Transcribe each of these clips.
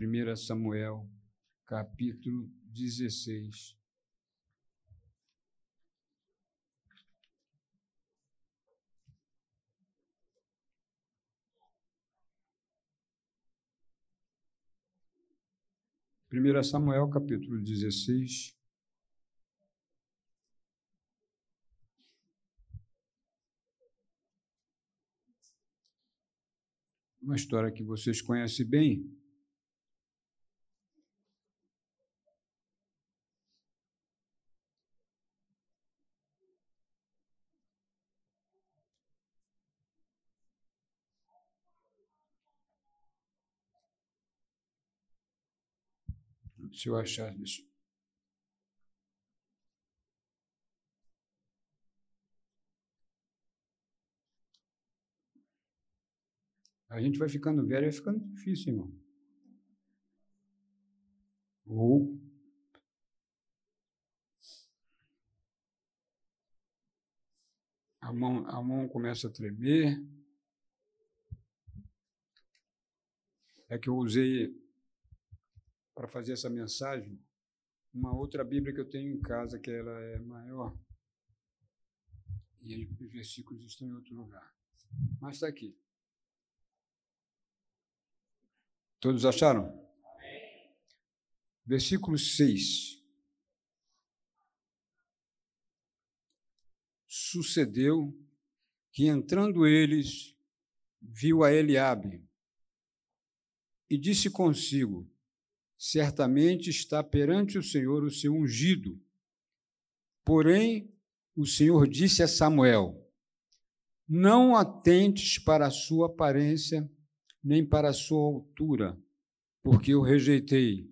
1 Samuel, capítulo 16. Primeira Samuel, capítulo 16. Uma história que vocês conhecem bem, Se eu achar isso. A gente vai ficando velho, vai ficando difícil, irmão. Ou a mão, a mão começa a tremer. É que eu usei para fazer essa mensagem uma outra Bíblia que eu tenho em casa, que ela é maior. E os versículos estão em outro lugar. Mas está aqui. Todos acharam? Amém. Versículo 6. Sucedeu que entrando eles, viu a Eliabe e disse consigo: certamente está perante o Senhor o seu ungido. Porém, o Senhor disse a Samuel: Não atentes para a sua aparência, nem para a sua altura, porque eu rejeitei.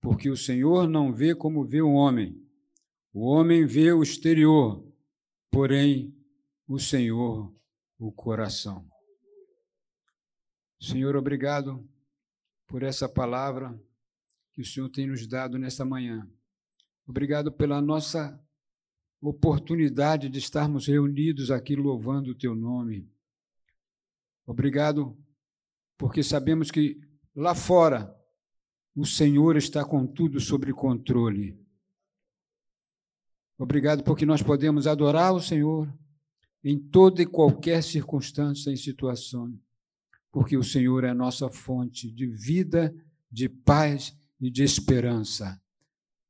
Porque o Senhor não vê como vê o homem. O homem vê o exterior, porém o Senhor o coração. Senhor, obrigado por essa palavra que o Senhor tem nos dado nesta manhã. Obrigado pela nossa oportunidade de estarmos reunidos aqui louvando o teu nome. Obrigado porque sabemos que lá fora o Senhor está com tudo sob controle. Obrigado porque nós podemos adorar o Senhor em toda e qualquer circunstância e situação, porque o Senhor é a nossa fonte de vida, de paz e de esperança,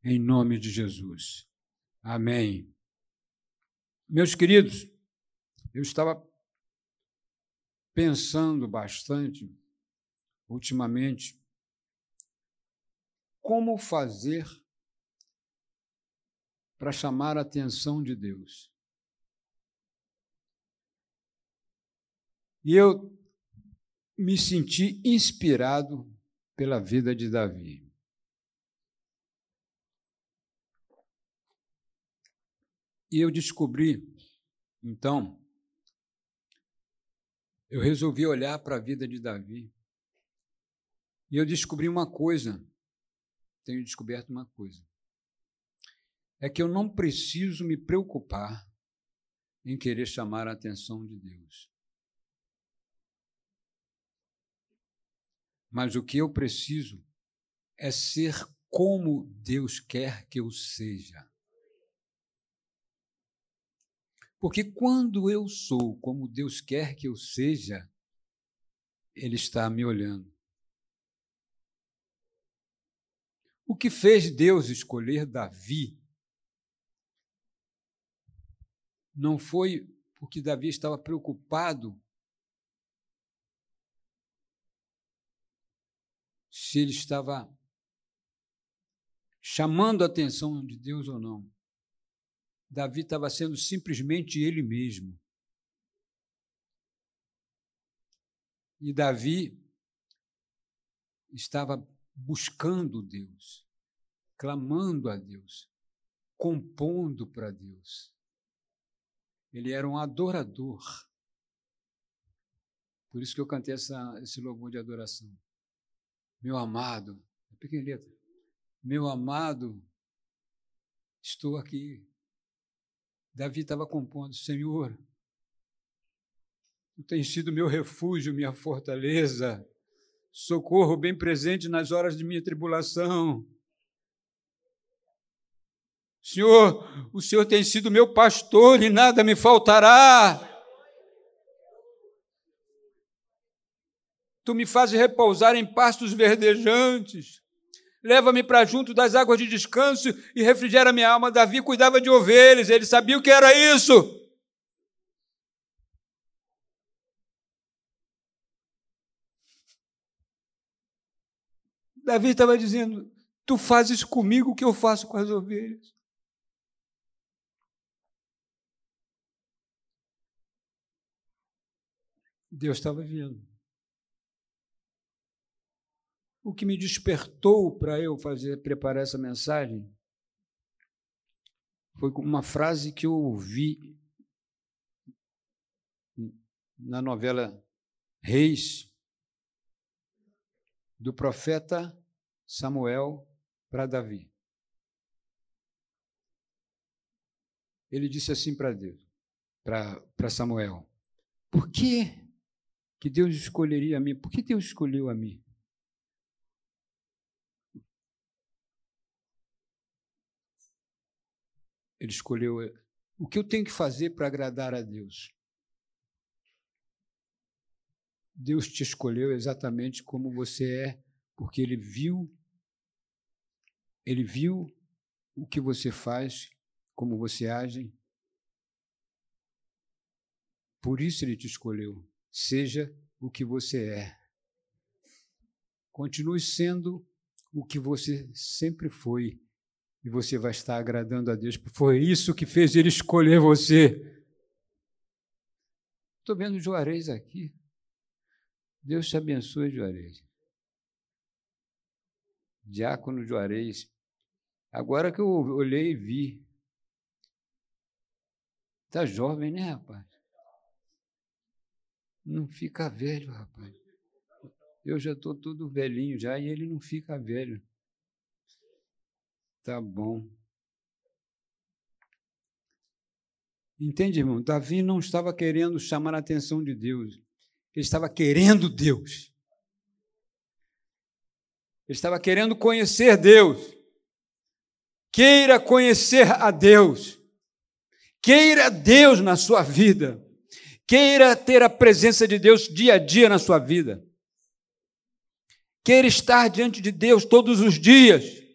em nome de Jesus. Amém. Meus queridos, eu estava pensando bastante ultimamente como fazer para chamar a atenção de Deus. E eu me senti inspirado pela vida de Davi. E eu descobri, então, eu resolvi olhar para a vida de Davi. E eu descobri uma coisa, tenho descoberto uma coisa. É que eu não preciso me preocupar em querer chamar a atenção de Deus. Mas o que eu preciso é ser como Deus quer que eu seja. Porque quando eu sou como Deus quer que eu seja, Ele está me olhando. O que fez Deus escolher Davi não foi porque Davi estava preocupado se ele estava chamando a atenção de Deus ou não. Davi estava sendo simplesmente ele mesmo. E Davi estava buscando Deus, clamando a Deus, compondo para Deus. Ele era um adorador. Por isso que eu cantei essa, esse louvor de adoração. Meu amado, é pequena letra. Meu amado, estou aqui Davi estava compondo: Senhor, tu tens sido meu refúgio, minha fortaleza, socorro bem presente nas horas de minha tribulação. Senhor, o Senhor tem sido meu pastor e nada me faltará. Tu me fazes repousar em pastos verdejantes. Leva-me para junto das águas de descanso e refrigera minha alma. Davi cuidava de ovelhas, ele sabia o que era isso. Davi estava dizendo: Tu fazes comigo o que eu faço com as ovelhas. Deus estava vendo. O que me despertou para eu fazer preparar essa mensagem foi uma frase que eu ouvi na novela Reis do profeta Samuel para Davi. Ele disse assim para Deus, para Samuel: Por que que Deus escolheria a mim? Por que Deus escolheu a mim? Ele escolheu eh, o que eu tenho que fazer para agradar a Deus. Deus te escolheu exatamente como você é, porque ele viu ele viu o que você faz, como você age. Por isso ele te escolheu. Seja o que você é. Continue sendo o que você sempre foi e você vai estar agradando a Deus. Foi isso que fez ele escolher você. Estou vendo Juarez aqui. Deus te abençoe, Juarez. Diácono Juarez. Agora que eu olhei e vi. Está jovem, né, rapaz? Não fica velho, rapaz. Eu já estou todo velhinho já e ele não fica velho. Tá bom. Entende, irmão? Davi não estava querendo chamar a atenção de Deus. Ele estava querendo Deus. Ele estava querendo conhecer Deus. Queira conhecer a Deus. Queira Deus na sua vida. Queira ter a presença de Deus dia a dia na sua vida. Queira estar diante de Deus todos os dias.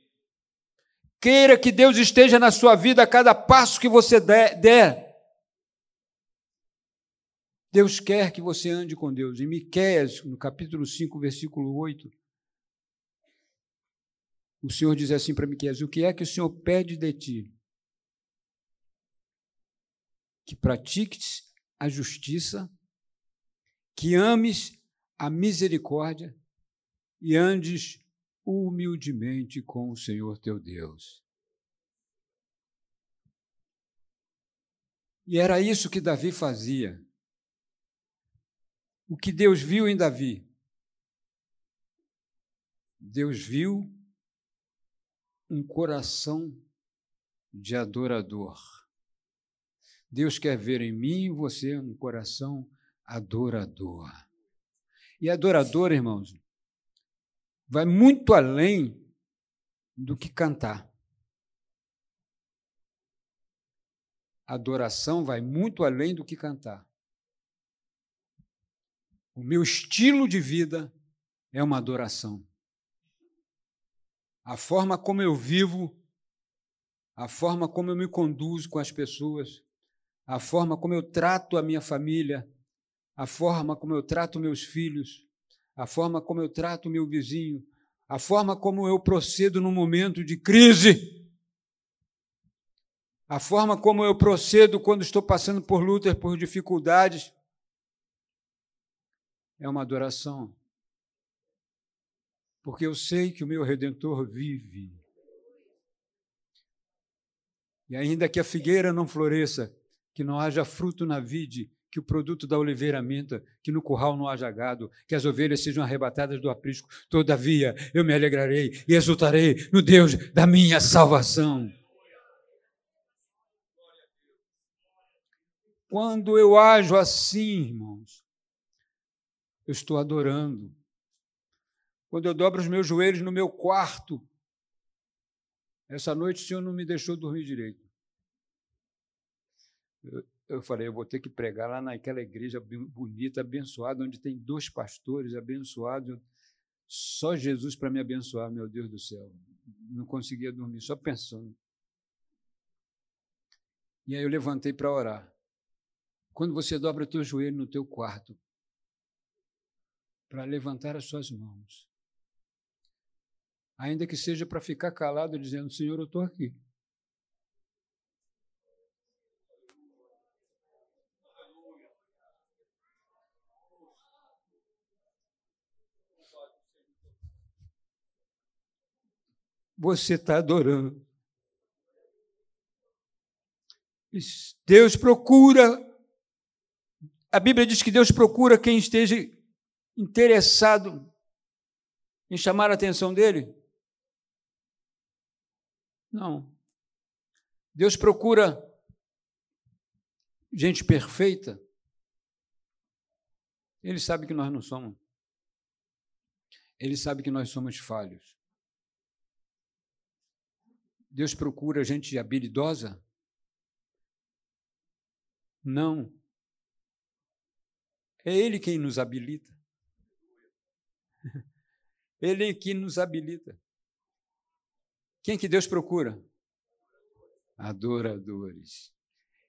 Queira que Deus esteja na sua vida a cada passo que você der. Deus quer que você ande com Deus. Em Miqueias, no capítulo 5, versículo 8, o Senhor diz assim para Miqueias: "O que é que o Senhor pede de ti? Que pratiques a justiça, que ames a misericórdia e andes humildemente com o Senhor teu Deus. E era isso que Davi fazia. O que Deus viu em Davi? Deus viu um coração de adorador. Deus quer ver em mim e você um coração adorador. E adorador, irmãos, vai muito além do que cantar. Adoração vai muito além do que cantar. O meu estilo de vida é uma adoração. A forma como eu vivo, a forma como eu me conduzo com as pessoas, a forma como eu trato a minha família, a forma como eu trato meus filhos, a forma como eu trato o meu vizinho, a forma como eu procedo no momento de crise, a forma como eu procedo quando estou passando por lutas, por dificuldades, é uma adoração. Porque eu sei que o meu redentor vive. E ainda que a figueira não floresça, que não haja fruto na vide, que o produto da oliveira minta, que no curral não haja gado, que as ovelhas sejam arrebatadas do aprisco. Todavia, eu me alegrarei e exultarei no Deus da minha salvação. Quando eu ajo assim, irmãos, eu estou adorando. quando eu dobro os meus joelhos no meu quarto. Essa noite o Senhor não me deixou dormir direito. Eu falei, eu vou ter que pregar lá naquela igreja bonita, abençoada, onde tem dois pastores abençoados. Só Jesus para me abençoar, meu Deus do céu. Não conseguia dormir, só pensando. E aí eu levantei para orar. Quando você dobra o teu joelho no teu quarto, para levantar as suas mãos, ainda que seja para ficar calado dizendo: Senhor, eu estou aqui. Você está adorando. Deus procura, a Bíblia diz que Deus procura quem esteja interessado em chamar a atenção dele. Não. Deus procura gente perfeita. Ele sabe que nós não somos. Ele sabe que nós somos falhos. Deus procura gente habilidosa? Não. É Ele quem nos habilita. Ele é quem nos habilita. Quem que Deus procura? Adoradores.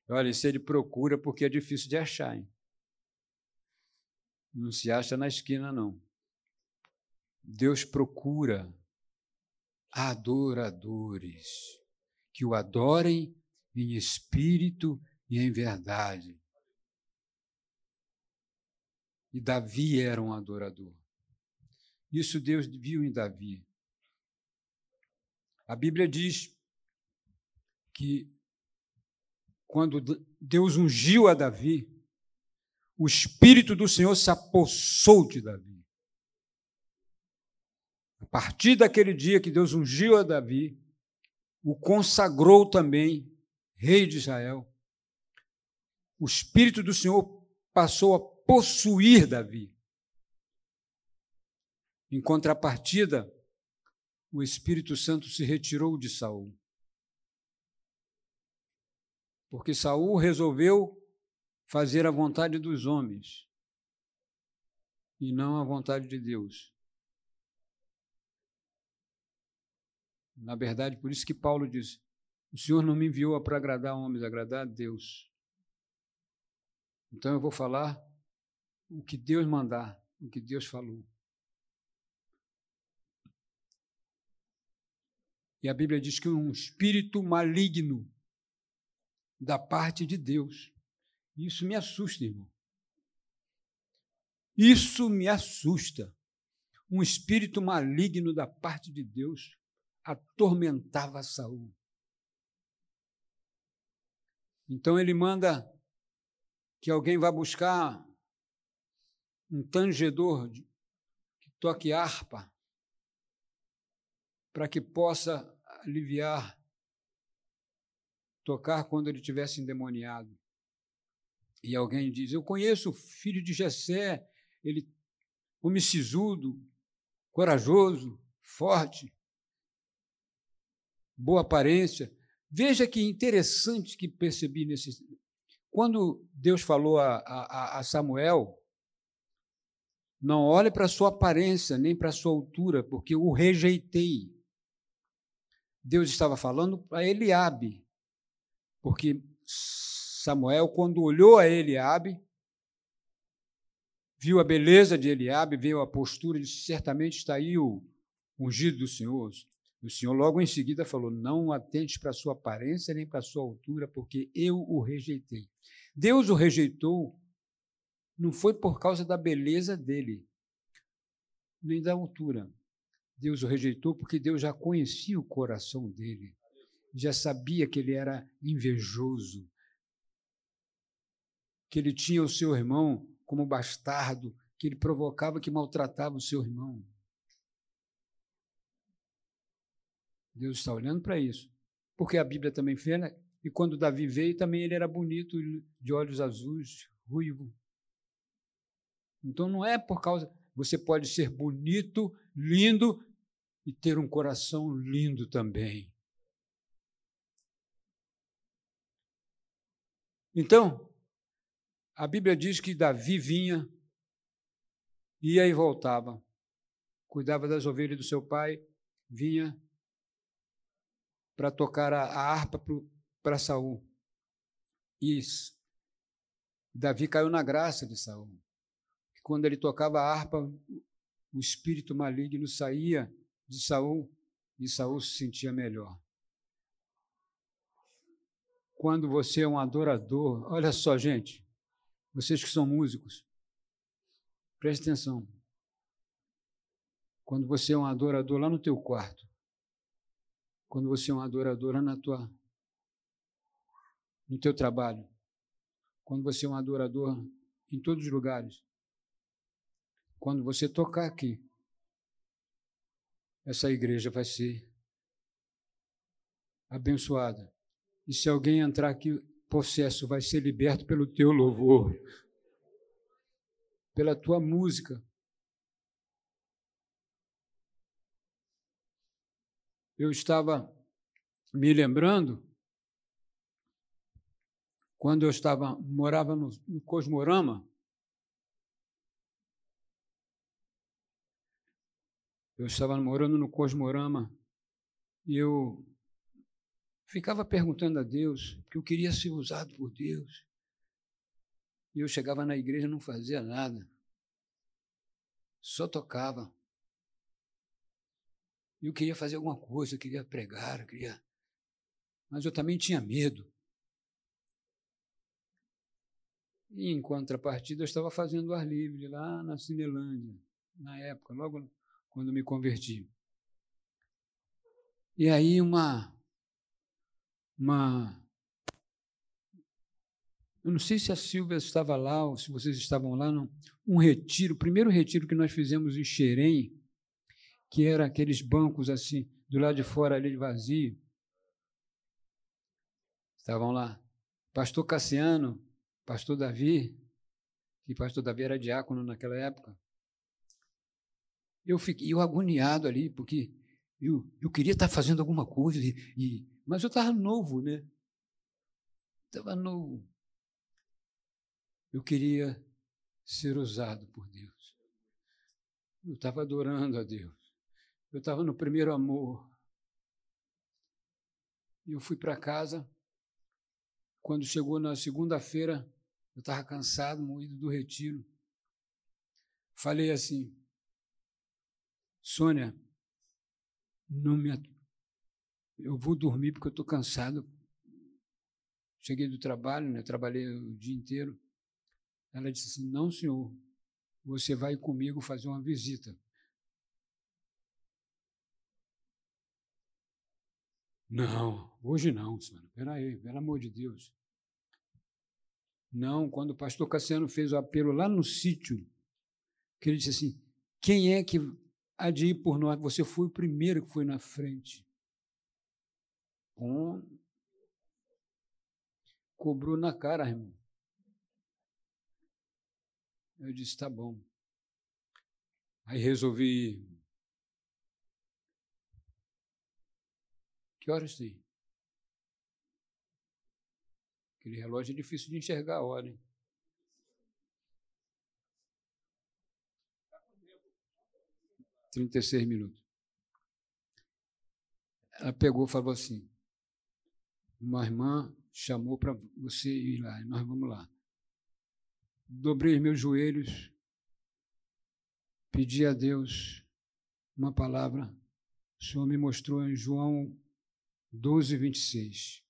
Olha, se ele procura, porque é difícil de achar. Hein? Não se acha na esquina, não. Deus procura adoradores que o adorem em espírito e em verdade. E Davi era um adorador. Isso Deus viu em Davi. A Bíblia diz que quando Deus ungiu a Davi, o Espírito do Senhor se apossou de Davi. Partir daquele dia que Deus ungiu a Davi, o consagrou também rei de Israel. O Espírito do Senhor passou a possuir Davi. Em contrapartida, o Espírito Santo se retirou de Saul. Porque Saul resolveu fazer a vontade dos homens e não a vontade de Deus. Na verdade, por isso que Paulo diz: o Senhor não me enviou para agradar homens, agradar a Deus. Então eu vou falar o que Deus mandar, o que Deus falou. E a Bíblia diz que um espírito maligno da parte de Deus. Isso me assusta, irmão. Isso me assusta. Um espírito maligno da parte de Deus atormentava Saul. Então ele manda que alguém vá buscar um tangedor que toque harpa para que possa aliviar, tocar quando ele tivesse endemoniado. E alguém diz: Eu conheço o filho de Jessé, ele homicizudo, corajoso, forte, boa aparência. Veja que interessante que percebi nesse. Quando Deus falou a, a, a Samuel, não olhe para a sua aparência, nem para a sua altura, porque o rejeitei. Deus estava falando para Eliabe, porque Samuel, quando olhou a Eliabe, viu a beleza de Eliabe, viu a postura, disse, certamente está aí o ungido do Senhor. O Senhor logo em seguida falou, não atente para a sua aparência nem para a sua altura, porque eu o rejeitei. Deus o rejeitou, não foi por causa da beleza dele, nem da altura, Deus o rejeitou porque Deus já conhecia o coração dele, já sabia que ele era invejoso, que ele tinha o seu irmão como bastardo, que ele provocava, que maltratava o seu irmão. Deus está olhando para isso, porque a Bíblia também fez, né? e quando Davi veio, também ele era bonito, de olhos azuis, ruivo. Então não é por causa você pode ser bonito, lindo e ter um coração lindo também. Então, a Bíblia diz que Davi vinha, ia e voltava, cuidava das ovelhas do seu pai, vinha para tocar a, a harpa para Saul. E Davi caiu na graça de Saul. Quando ele tocava a harpa, o espírito maligno saía de Saul e Saul se sentia melhor. Quando você é um adorador, olha só, gente, vocês que são músicos, preste atenção. Quando você é um adorador lá no teu quarto, quando você é um adorador lá na tua, no teu trabalho, quando você é um adorador em todos os lugares, quando você tocar aqui, essa igreja vai ser abençoada. E se alguém entrar aqui, possesso vai ser liberto pelo teu louvor, pela tua música. Eu estava me lembrando quando eu estava morava no, no Cosmorama. Eu estava morando no Cosmorama e eu ficava perguntando a Deus, que eu queria ser usado por Deus. E eu chegava na igreja e não fazia nada. Só tocava. Eu queria fazer alguma coisa, eu queria pregar, eu queria. Mas eu também tinha medo. E em contrapartida, eu estava fazendo ar livre lá na Cinelândia, na época, logo quando me converti. E aí uma uma eu não sei se a Silvia estava lá ou se vocês estavam lá, não, um retiro, o primeiro retiro que nós fizemos em Xerém, que era aqueles bancos assim, do lado de fora ali vazio. Estavam lá. Pastor Cassiano, pastor Davi, e pastor Davi era diácono naquela época. Eu fiquei eu agoniado ali, porque eu, eu queria estar fazendo alguma coisa, e, e mas eu estava novo, né? Estava novo. Eu queria ser usado por Deus. Eu estava adorando a Deus. Eu estava no primeiro amor. E eu fui para casa. Quando chegou na segunda-feira, eu estava cansado, moído do retiro. Falei assim, Sônia, não me, eu vou dormir porque eu estou cansado. Cheguei do trabalho, né? trabalhei o dia inteiro. Ela disse assim: Não, senhor, você vai comigo fazer uma visita. Não, hoje não, senhora. Espera aí, pelo amor de Deus. Não, quando o pastor Cassiano fez o apelo lá no sítio, que ele disse assim: quem é que há de ir por nós? Você foi o primeiro que foi na frente. Bom, cobrou na cara, irmão. Eu disse: tá bom. Aí resolvi Que horas tem? Aquele relógio é difícil de enxergar a hora, hein? Trinta e seis minutos. Ela pegou e falou assim: uma irmã chamou para você ir lá, e nós vamos lá. Dobrei meus joelhos, pedi a Deus uma palavra. O Senhor me mostrou em João 12, 26.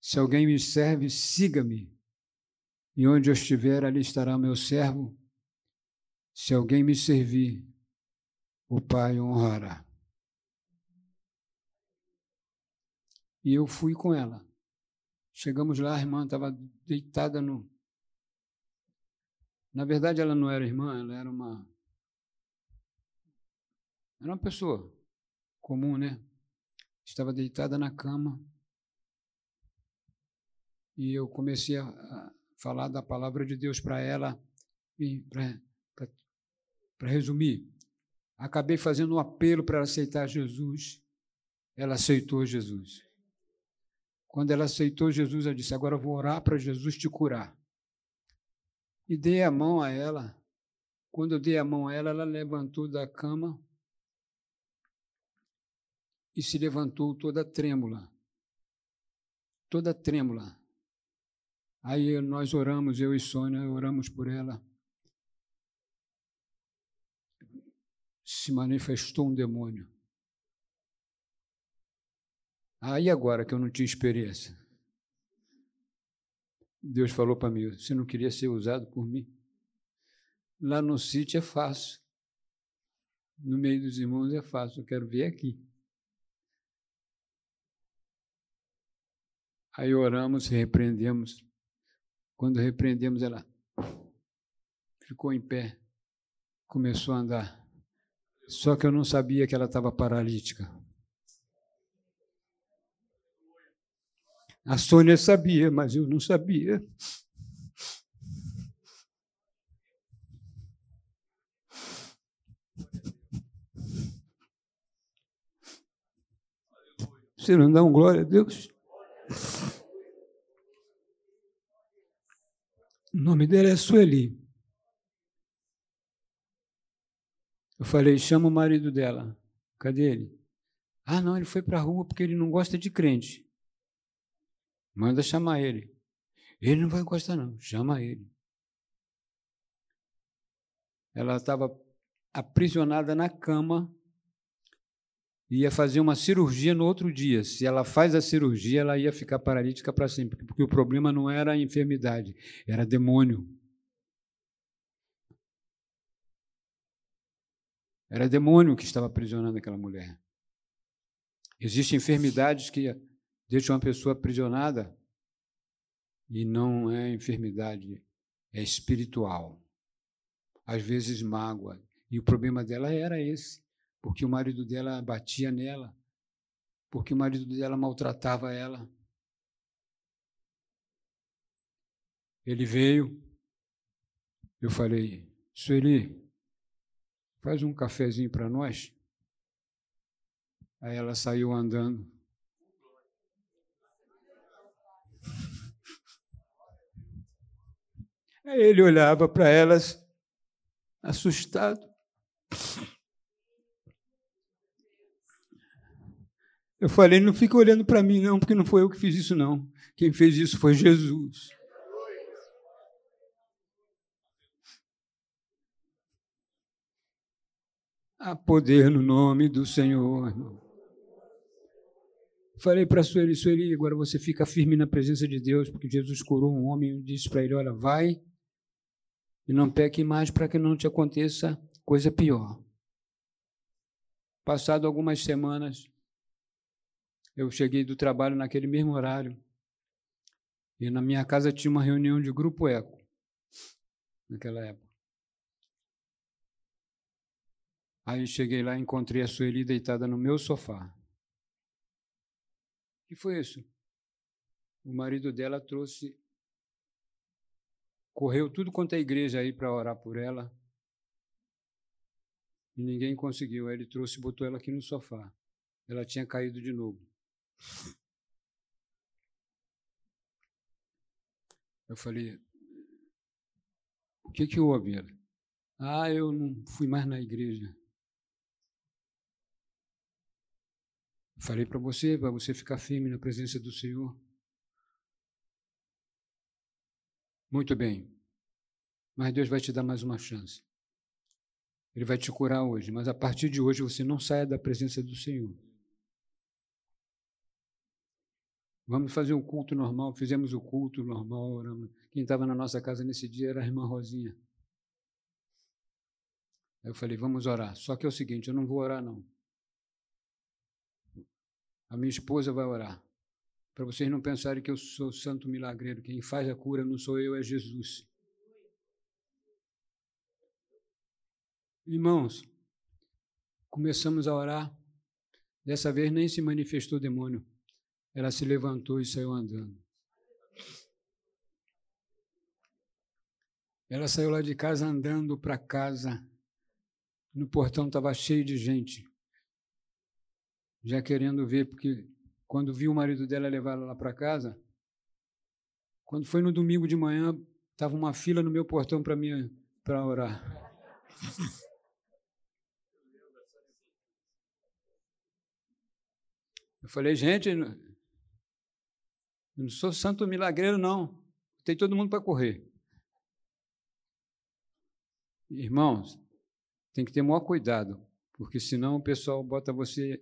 Se alguém me serve, siga-me, e onde eu estiver, ali estará meu servo. Se alguém me servir, o Pai honrará. E eu fui com ela. Chegamos lá, a irmã estava deitada no. Na verdade, ela não era irmã, ela era uma. Era uma pessoa comum, né? Estava deitada na cama e eu comecei a falar da palavra de Deus para ela e para resumir, acabei fazendo um apelo para ela aceitar Jesus. Ela aceitou Jesus. Quando ela aceitou Jesus, ela disse: Agora eu vou orar para Jesus te curar. E dei a mão a ela. Quando eu dei a mão a ela, ela levantou da cama e se levantou toda trêmula. Toda trêmula. Aí nós oramos, eu e Sônia, oramos por ela. Se manifestou um demônio. Aí agora que eu não tinha experiência, Deus falou para mim: você não queria ser usado por mim? Lá no sítio é fácil. No meio dos irmãos é fácil, eu quero ver aqui. Aí oramos e repreendemos quando repreendemos, ela ficou em pé, começou a andar. Só que eu não sabia que ela estava paralítica. A Sônia sabia, mas eu não sabia. Você não dá um glória a Deus? O nome dela é Sueli. Eu falei, chama o marido dela. Cadê ele? Ah, não, ele foi para a rua porque ele não gosta de crente. Manda chamar ele. Ele não vai gostar, não. Chama ele. Ela estava aprisionada na cama ia fazer uma cirurgia no outro dia. Se ela faz a cirurgia, ela ia ficar paralítica para sempre, porque o problema não era a enfermidade, era demônio. Era demônio que estava aprisionando aquela mulher. Existem enfermidades que deixam uma pessoa aprisionada e não é enfermidade, é espiritual. Às vezes mágoa. E o problema dela era esse porque o marido dela batia nela, porque o marido dela maltratava ela. Ele veio, eu falei, Sueli, faz um cafezinho para nós. Aí ela saiu andando. Aí ele olhava para elas, assustado. Eu falei, não fica olhando para mim, não, porque não foi eu que fiz isso, não. Quem fez isso foi Jesus. Há poder no nome do Senhor. Falei para Sueli, Sueli, agora você fica firme na presença de Deus, porque Jesus curou um homem e disse para ele: Olha, vai e não peque mais para que não te aconteça coisa pior. Passado algumas semanas, eu cheguei do trabalho naquele mesmo horário. E na minha casa tinha uma reunião de grupo eco, naquela época. Aí cheguei lá e encontrei a Sueli deitada no meu sofá. O que foi isso? O marido dela trouxe, correu tudo quanto é igreja aí para orar por ela. E ninguém conseguiu. Aí ele trouxe e botou ela aqui no sofá. Ela tinha caído de novo. Eu falei, o que, que houve? Ah, eu não fui mais na igreja. Falei para você, para você ficar firme na presença do Senhor. Muito bem. Mas Deus vai te dar mais uma chance. Ele vai te curar hoje, mas a partir de hoje você não saia da presença do Senhor. Vamos fazer um culto normal. Fizemos o culto normal. Oramos. Quem estava na nossa casa nesse dia era a irmã Rosinha. Aí eu falei, vamos orar. Só que é o seguinte, eu não vou orar, não. A minha esposa vai orar. Para vocês não pensarem que eu sou santo milagreiro. Quem faz a cura não sou eu, é Jesus. Irmãos, começamos a orar. Dessa vez nem se manifestou o demônio. Ela se levantou e saiu andando. Ela saiu lá de casa andando para casa, No portão estava cheio de gente, já querendo ver, porque quando viu o marido dela levar ela lá para casa, quando foi no domingo de manhã, estava uma fila no meu portão para mim para orar. Eu falei, gente, eu não sou santo milagreiro, não. Tem todo mundo para correr. Irmãos, tem que ter maior cuidado, porque senão o pessoal bota você,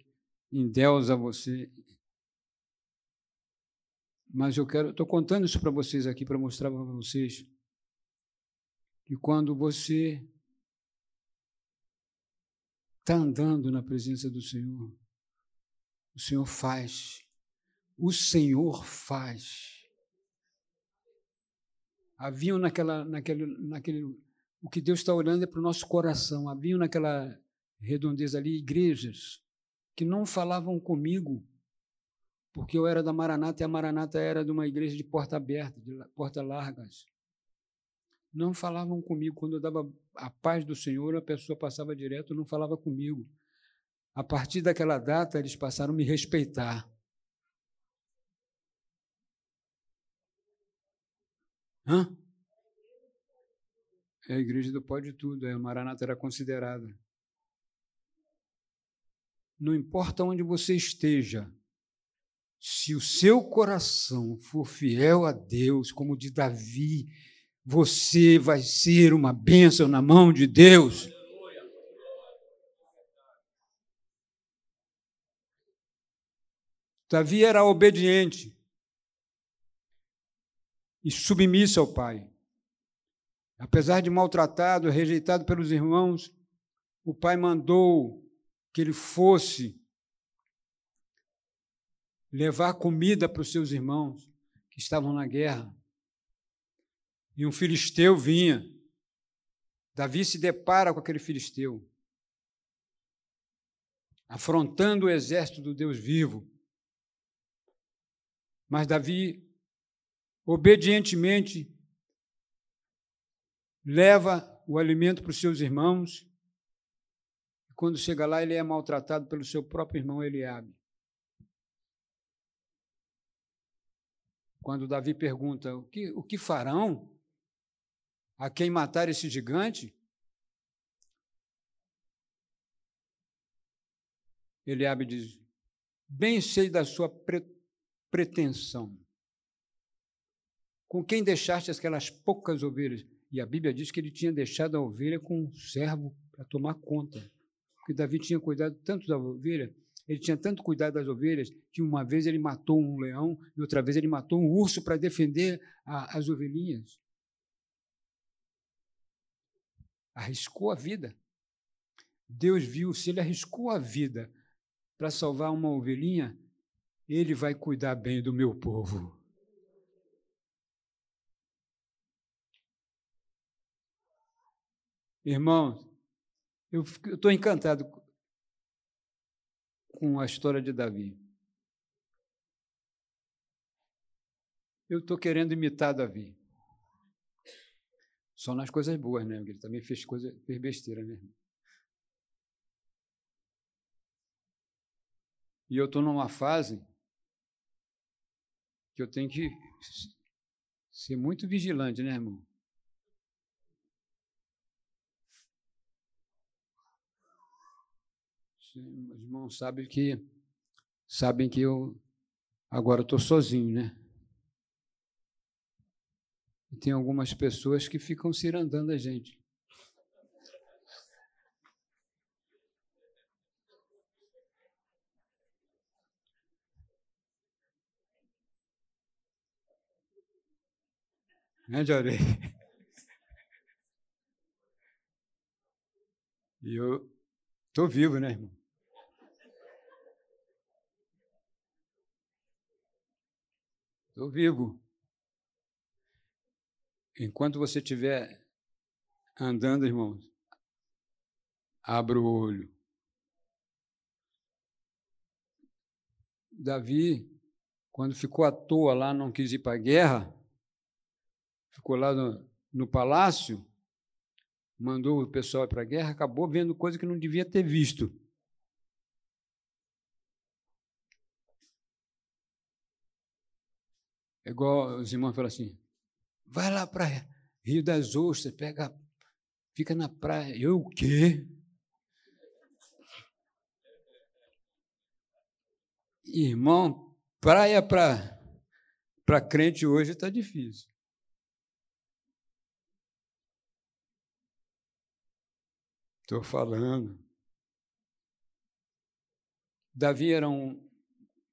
endeusa você. Mas eu quero, estou contando isso para vocês aqui, para mostrar para vocês que quando você está andando na presença do Senhor, o Senhor faz. O Senhor faz. Haviam naquela, naquele, naquele o que Deus está olhando é para o nosso coração. Havia naquela redondeza ali igrejas que não falavam comigo, porque eu era da Maranata e a Maranata era de uma igreja de porta aberta, de porta largas. Não falavam comigo. Quando eu dava a paz do Senhor, a pessoa passava direto, não falava comigo. A partir daquela data, eles passaram a me respeitar. Hã? É a igreja do pode tudo, é a Maranata era considerada. Não importa onde você esteja, se o seu coração for fiel a Deus, como de Davi, você vai ser uma bênção na mão de Deus. Davi era obediente e submisso ao pai. Apesar de maltratado, rejeitado pelos irmãos, o pai mandou que ele fosse levar comida para os seus irmãos que estavam na guerra. E um filisteu vinha. Davi se depara com aquele filisteu, afrontando o exército do Deus vivo. Mas Davi, obedientemente, leva o alimento para os seus irmãos. Quando chega lá, ele é maltratado pelo seu próprio irmão Eliabe. Quando Davi pergunta: o que, o que farão a quem matar esse gigante? Eliabe diz: Bem sei da sua pre pretensão. Com quem deixaste aquelas poucas ovelhas? E a Bíblia diz que ele tinha deixado a ovelha com um servo para tomar conta. Porque Davi tinha cuidado tanto da ovelha, ele tinha tanto cuidado das ovelhas, que uma vez ele matou um leão e outra vez ele matou um urso para defender a, as ovelhinhas. Arriscou a vida. Deus viu, se ele arriscou a vida para salvar uma ovelhinha, ele vai cuidar bem do meu povo. Irmãos, eu estou encantado com a história de Davi. Eu estou querendo imitar Davi. Só nas coisas boas, né? Ele também fez, coisa, fez besteira, né? E eu estou numa fase que eu tenho que ser muito vigilante, né, irmão? Os irmãos sabem que sabem que eu agora estou sozinho, né? E tem algumas pessoas que ficam cirandando a gente. Né, Jorei? E eu estou vivo, né, irmão? Estou vivo. Enquanto você estiver andando, irmãos, abra o olho. Davi, quando ficou à toa lá, não quis ir para a guerra, ficou lá no, no palácio, mandou o pessoal para a guerra, acabou vendo coisa que não devia ter visto. É igual os irmãos falam assim: vai lá para Rio das Ostras, pega, fica na praia. Eu o quê? Irmão, praia para crente hoje está difícil. Estou falando. Davi era um,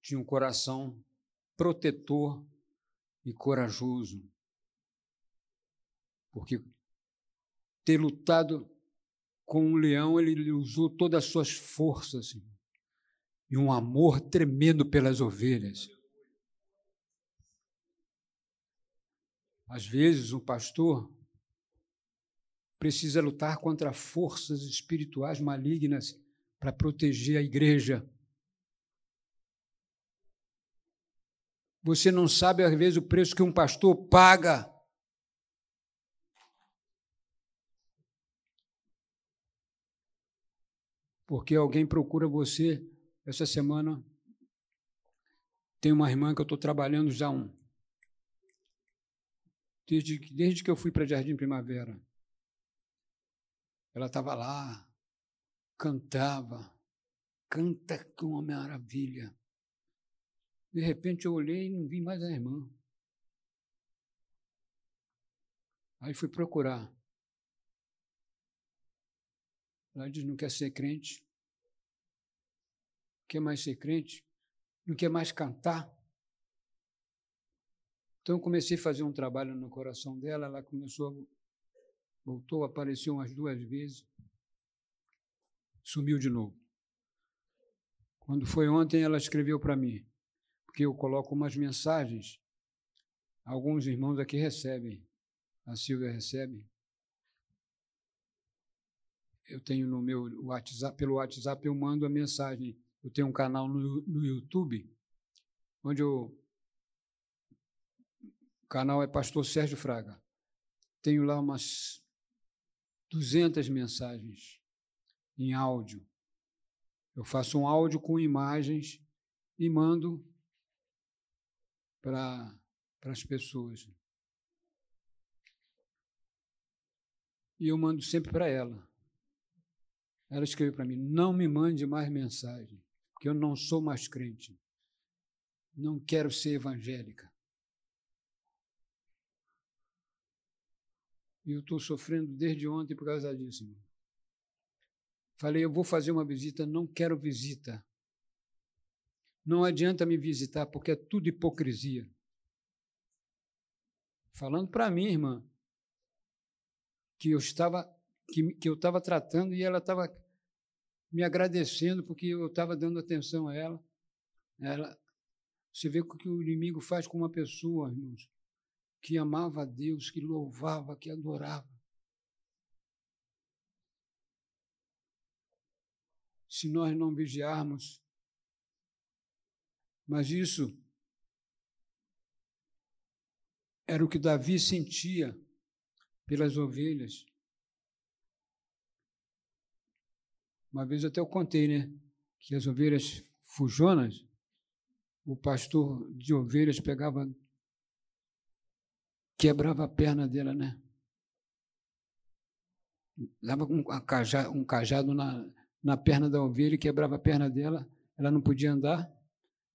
tinha um coração protetor e corajoso. Porque ter lutado com um leão, ele usou todas as suas forças e um amor tremendo pelas ovelhas. Às vezes, um pastor precisa lutar contra forças espirituais malignas para proteger a igreja. Você não sabe, às vezes, o preço que um pastor paga. Porque alguém procura você. Essa semana tem uma irmã que eu estou trabalhando já um. Desde, desde que eu fui para Jardim Primavera. Ela estava lá, cantava, canta com uma maravilha. De repente eu olhei e não vi mais a irmã. Aí fui procurar. Ela diz: não quer ser crente, quer mais ser crente, não quer mais cantar. Então comecei a fazer um trabalho no coração dela, ela começou Voltou, apareceu umas duas vezes, sumiu de novo. Quando foi ontem, ela escreveu para mim, porque eu coloco umas mensagens, alguns irmãos aqui recebem, a Silvia recebe. Eu tenho no meu WhatsApp, pelo WhatsApp eu mando a mensagem. Eu tenho um canal no, no YouTube, onde eu, o canal é Pastor Sérgio Fraga. Tenho lá umas 200 mensagens em áudio. Eu faço um áudio com imagens e mando para as pessoas. E eu mando sempre para ela. Ela escreveu para mim: não me mande mais mensagem, porque eu não sou mais crente. Não quero ser evangélica. E eu estou sofrendo desde ontem por causa disso. Irmão. Falei, eu vou fazer uma visita, não quero visita. Não adianta me visitar, porque é tudo hipocrisia. Falando para mim, irmã, que eu estava que, que eu estava tratando e ela estava me agradecendo porque eu estava dando atenção a ela. ela. Você vê o que o inimigo faz com uma pessoa, irmãos que amava a Deus, que louvava, que adorava. Se nós não vigiarmos, mas isso era o que Davi sentia pelas ovelhas. Uma vez até eu contei, né? Que as ovelhas fujonas, o pastor de ovelhas pegava quebrava a perna dela, né? Dava um cajado, um cajado na, na perna da ovelha e quebrava a perna dela, ela não podia andar.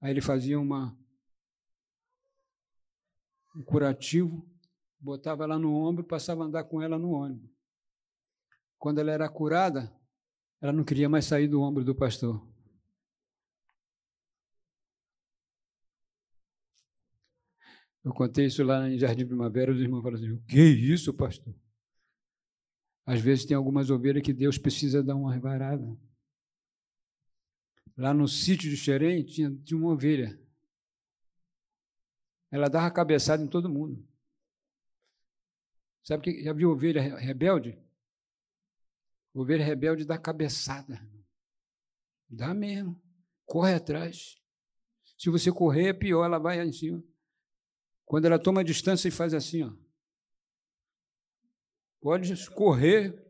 Aí ele fazia uma, um curativo, botava ela no ombro e passava a andar com ela no ônibus. Quando ela era curada, ela não queria mais sair do ombro do pastor. Eu contei isso lá em Jardim Primavera, os irmãos falaram assim: o que é isso, pastor? Às vezes tem algumas ovelhas que Deus precisa dar uma varada. Lá no sítio de Xerém tinha, tinha uma ovelha. Ela dava cabeçada em todo mundo. Sabe que já viu ovelha rebelde? Ovelha rebelde dá cabeçada. Dá mesmo. Corre atrás. Se você correr, é pior, ela vai em cima. Quando ela toma distância e faz assim, ó. Pode correr,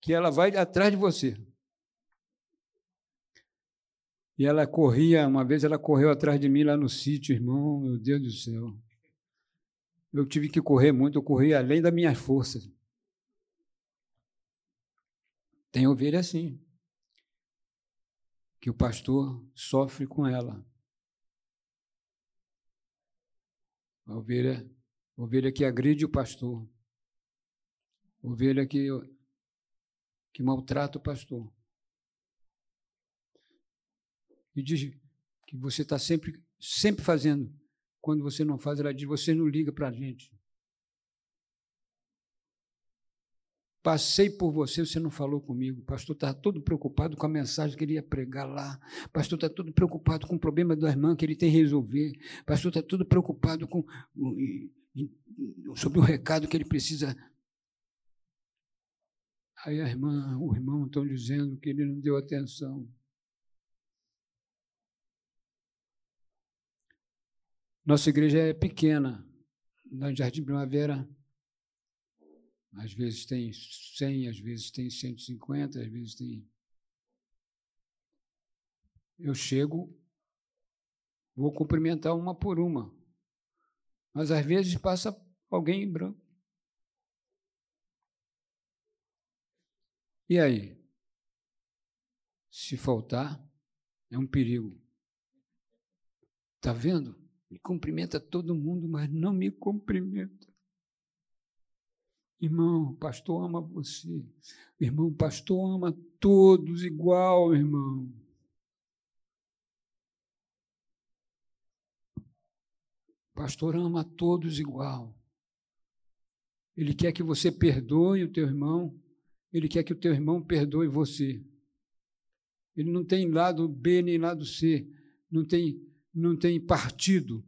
que ela vai atrás de você. E ela corria, uma vez ela correu atrás de mim lá no sítio, irmão, meu Deus do céu. Eu tive que correr muito, eu corri além das minhas forças. Tem ovelha assim, que o pastor sofre com ela. A ovelha, a ovelha que agride o pastor. Ovelha que, que maltrata o pastor. E diz que você está sempre, sempre fazendo. Quando você não faz, ela diz: você não liga para a gente. Passei por você, você não falou comigo. O pastor estava todo preocupado com a mensagem que ele ia pregar lá. O pastor está todo preocupado com o problema da irmã que ele tem que resolver. O pastor está todo preocupado com, sobre o recado que ele precisa. Aí a irmã, o irmão estão dizendo que ele não deu atenção. Nossa igreja é pequena. Na Jardim Primavera, às vezes tem 100, às vezes tem 150, às vezes tem. Eu chego, vou cumprimentar uma por uma. Mas às vezes passa alguém em branco. E aí? Se faltar, é um perigo. Está vendo? Ele cumprimenta todo mundo, mas não me cumprimenta. Irmão, o pastor ama você. Irmão, o pastor ama todos igual, irmão. O pastor ama todos igual. Ele quer que você perdoe o teu irmão. Ele quer que o teu irmão perdoe você. Ele não tem lado B nem lado C. Não tem não tem partido.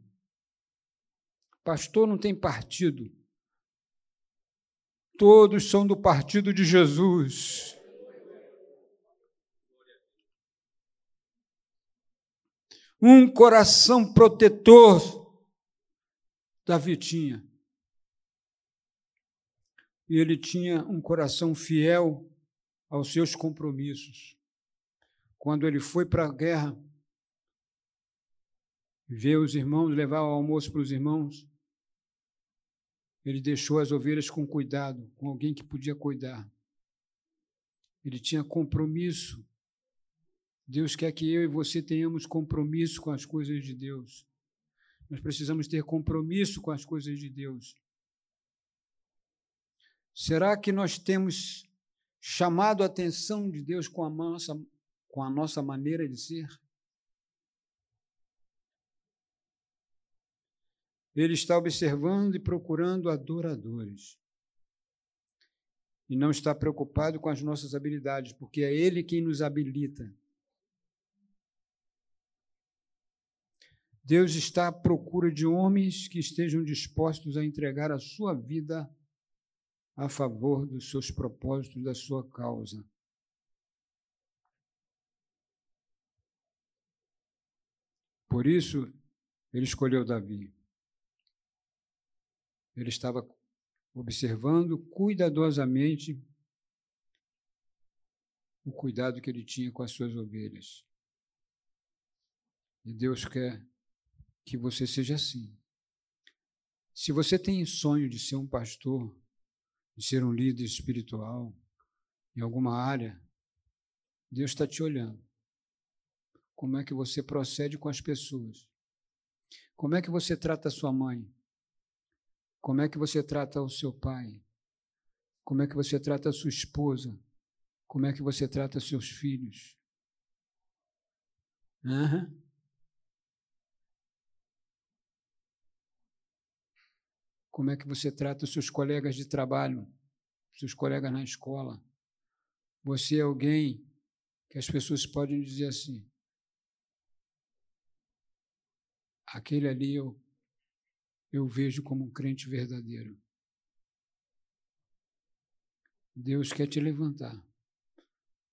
Pastor não tem partido. Todos são do partido de Jesus. Um coração protetor da Vitinha. E ele tinha um coração fiel aos seus compromissos. Quando ele foi para a guerra, ver os irmãos, levar o almoço para os irmãos. Ele deixou as ovelhas com cuidado, com alguém que podia cuidar. Ele tinha compromisso. Deus quer que eu e você tenhamos compromisso com as coisas de Deus. Nós precisamos ter compromisso com as coisas de Deus. Será que nós temos chamado a atenção de Deus com a nossa, com a nossa maneira de ser? Ele está observando e procurando adoradores. E não está preocupado com as nossas habilidades, porque é Ele quem nos habilita. Deus está à procura de homens que estejam dispostos a entregar a sua vida a favor dos seus propósitos, da sua causa. Por isso, ele escolheu Davi. Ele estava observando cuidadosamente o cuidado que ele tinha com as suas ovelhas. E Deus quer que você seja assim. Se você tem sonho de ser um pastor, de ser um líder espiritual em alguma área, Deus está te olhando. Como é que você procede com as pessoas? Como é que você trata a sua mãe? Como é que você trata o seu pai? Como é que você trata a sua esposa? Como é que você trata seus filhos? Uhum. Como é que você trata os seus colegas de trabalho, seus colegas na escola? Você é alguém que as pessoas podem dizer assim: aquele ali eu eu vejo como um crente verdadeiro. Deus quer te levantar,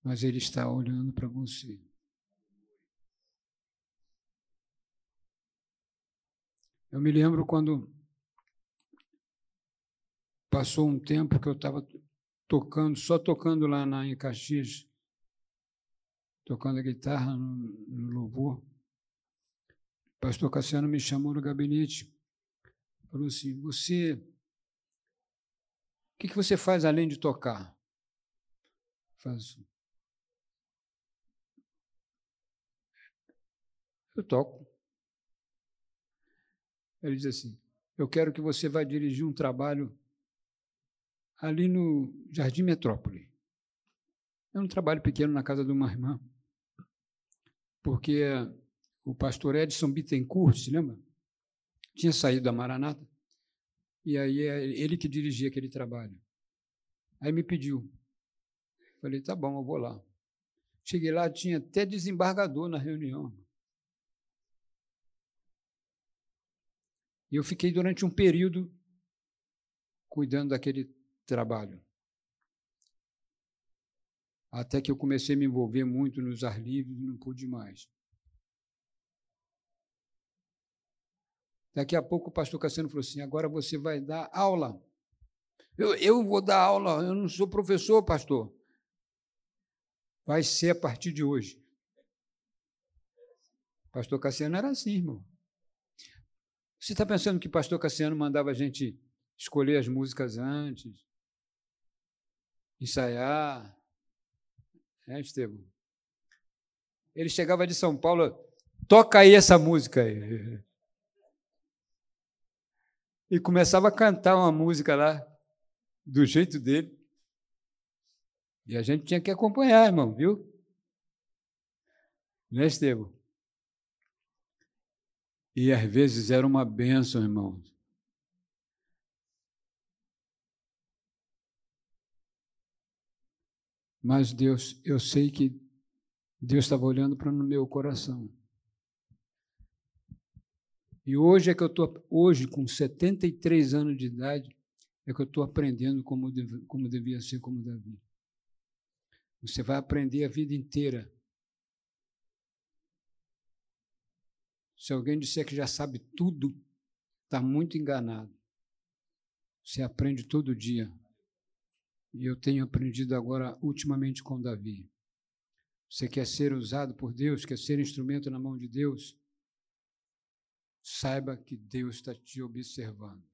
mas Ele está olhando para você. Eu me lembro quando passou um tempo que eu estava tocando, só tocando lá na, em Caxias, tocando a guitarra no, no louvor. O pastor Cassiano me chamou no gabinete, falou assim: Você, o que, que você faz além de tocar? Faço. Eu toco. Ele diz assim: Eu quero que você vá dirigir um trabalho ali no Jardim Metrópole. É um trabalho pequeno na casa de uma irmã, porque o pastor Edson Bittencourt, se lembra? Tinha saído da Maranata, e aí é ele que dirigia aquele trabalho. Aí me pediu. Falei, tá bom, eu vou lá. Cheguei lá, tinha até desembargador na reunião. E eu fiquei durante um período cuidando daquele trabalho. Até que eu comecei a me envolver muito nos ar livres não pude mais. Daqui a pouco o pastor Cassiano falou assim: agora você vai dar aula. Eu, eu vou dar aula, eu não sou professor, pastor. Vai ser a partir de hoje. Pastor Cassiano era assim, irmão. Você está pensando que pastor Cassiano mandava a gente escolher as músicas antes? ensaiar. É, Estevam? Ele chegava de São Paulo, toca aí essa música aí. E começava a cantar uma música lá, do jeito dele. E a gente tinha que acompanhar, irmão, viu? Né, Estevam? E às vezes era uma bênção, irmãos. Mas Deus, eu sei que Deus estava olhando para o meu coração. E hoje é que eu estou, hoje, com 73 anos de idade, é que eu estou aprendendo como, deve, como devia ser como Davi. Você vai aprender a vida inteira. Se alguém disser que já sabe tudo, está muito enganado. Você aprende todo dia. E eu tenho aprendido agora, ultimamente, com Davi. Você quer ser usado por Deus, quer ser instrumento na mão de Deus? Saiba que Deus está te observando.